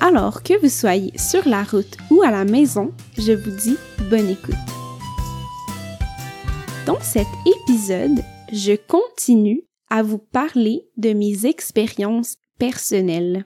Alors que vous soyez sur la route ou à la maison, je vous dis bonne écoute. Dans cet épisode, je continue à vous parler de mes expériences personnelles.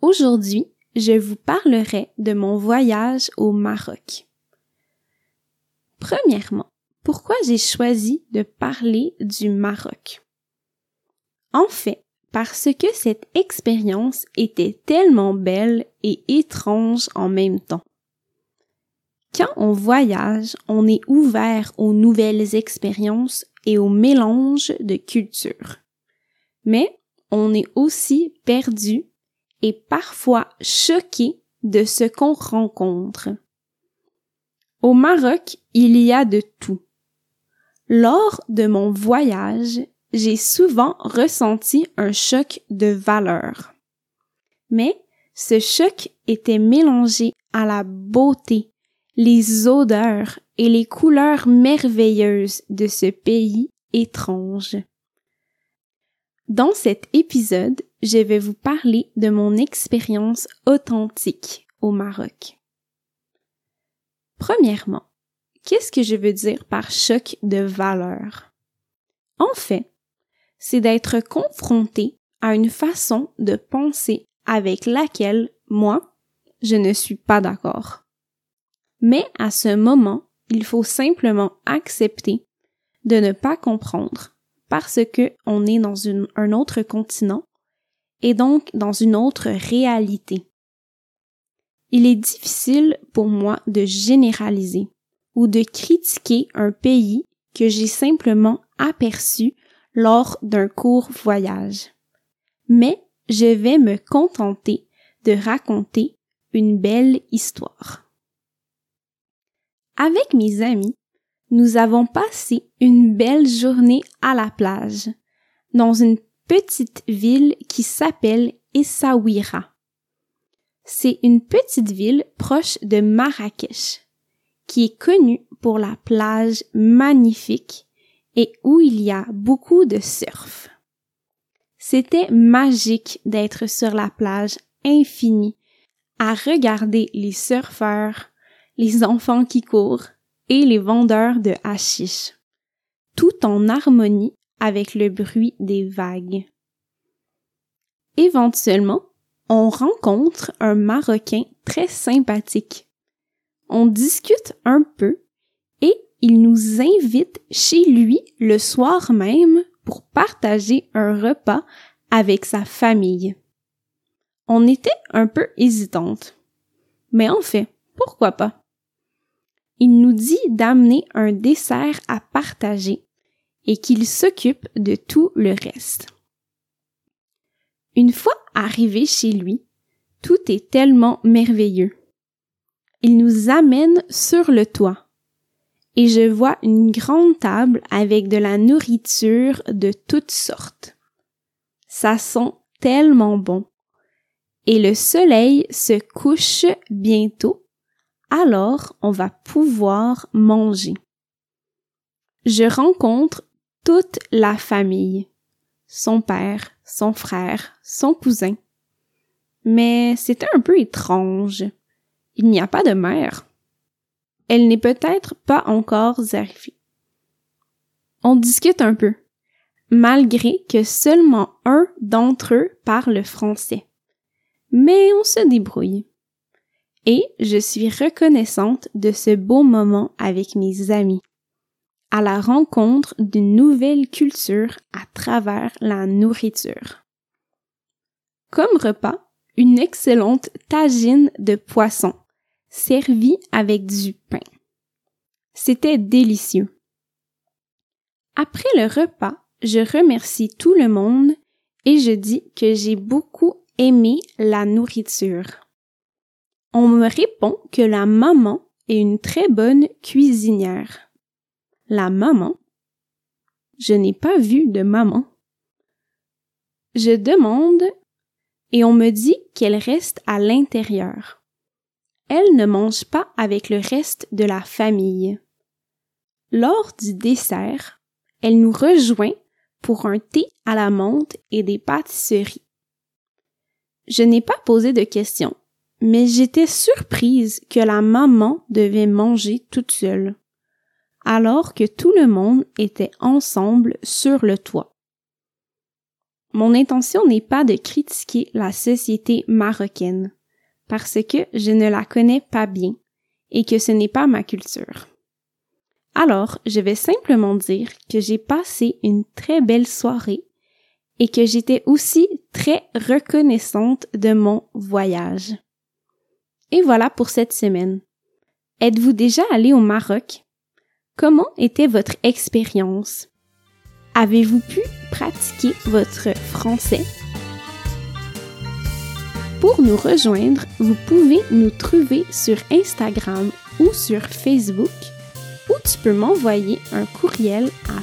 Aujourd'hui, je vous parlerai de mon voyage au Maroc. Premièrement, pourquoi j'ai choisi de parler du Maroc? En fait, parce que cette expérience était tellement belle et étrange en même temps. Quand on voyage, on est ouvert aux nouvelles expériences et au mélange de cultures. Mais on est aussi perdu et parfois choqué de ce qu'on rencontre. Au Maroc, il y a de tout. Lors de mon voyage, j'ai souvent ressenti un choc de valeur. Mais ce choc était mélangé à la beauté, les odeurs et les couleurs merveilleuses de ce pays étrange. Dans cet épisode, je vais vous parler de mon expérience authentique au Maroc. Premièrement, qu'est-ce que je veux dire par choc de valeur? En fait, c'est d'être confronté à une façon de penser avec laquelle moi, je ne suis pas d'accord. Mais à ce moment, il faut simplement accepter de ne pas comprendre parce que on est dans un autre continent et donc dans une autre réalité. Il est difficile pour moi de généraliser ou de critiquer un pays que j'ai simplement aperçu lors d'un court voyage. Mais je vais me contenter de raconter une belle histoire. Avec mes amis, nous avons passé une belle journée à la plage, dans une petite ville qui s'appelle Essaouira. C'est une petite ville proche de Marrakech, qui est connue pour la plage magnifique et où il y a beaucoup de surf. C'était magique d'être sur la plage infinie, à regarder les surfeurs, les enfants qui courent et les vendeurs de hashish, tout en harmonie avec le bruit des vagues. Éventuellement, on rencontre un Marocain très sympathique. On discute un peu il nous invite chez lui le soir même pour partager un repas avec sa famille. On était un peu hésitante. Mais en fait, pourquoi pas? Il nous dit d'amener un dessert à partager et qu'il s'occupe de tout le reste. Une fois arrivé chez lui, tout est tellement merveilleux. Il nous amène sur le toit et je vois une grande table avec de la nourriture de toutes sortes. Ça sent tellement bon. Et le soleil se couche bientôt, alors on va pouvoir manger. Je rencontre toute la famille, son père, son frère, son cousin. Mais c'était un peu étrange. Il n'y a pas de mère elle n'est peut-être pas encore arrivée. On discute un peu, malgré que seulement un d'entre eux parle français. Mais on se débrouille. Et je suis reconnaissante de ce beau moment avec mes amis, à la rencontre d'une nouvelle culture à travers la nourriture. Comme repas, une excellente tagine de poisson servi avec du pain. C'était délicieux. Après le repas, je remercie tout le monde et je dis que j'ai beaucoup aimé la nourriture. On me répond que la maman est une très bonne cuisinière. La maman? Je n'ai pas vu de maman. Je demande et on me dit qu'elle reste à l'intérieur. Elle ne mange pas avec le reste de la famille. Lors du dessert, elle nous rejoint pour un thé à la menthe et des pâtisseries. Je n'ai pas posé de questions, mais j'étais surprise que la maman devait manger toute seule, alors que tout le monde était ensemble sur le toit. Mon intention n'est pas de critiquer la société marocaine, parce que je ne la connais pas bien et que ce n'est pas ma culture. Alors, je vais simplement dire que j'ai passé une très belle soirée et que j'étais aussi très reconnaissante de mon voyage. Et voilà pour cette semaine. Êtes-vous déjà allé au Maroc? Comment était votre expérience? Avez-vous pu pratiquer votre français? Pour nous rejoindre, vous pouvez nous trouver sur Instagram ou sur Facebook ou tu peux m'envoyer un courriel à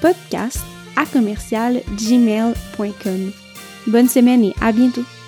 podcast à commercial gmail.com. Bonne semaine et à bientôt!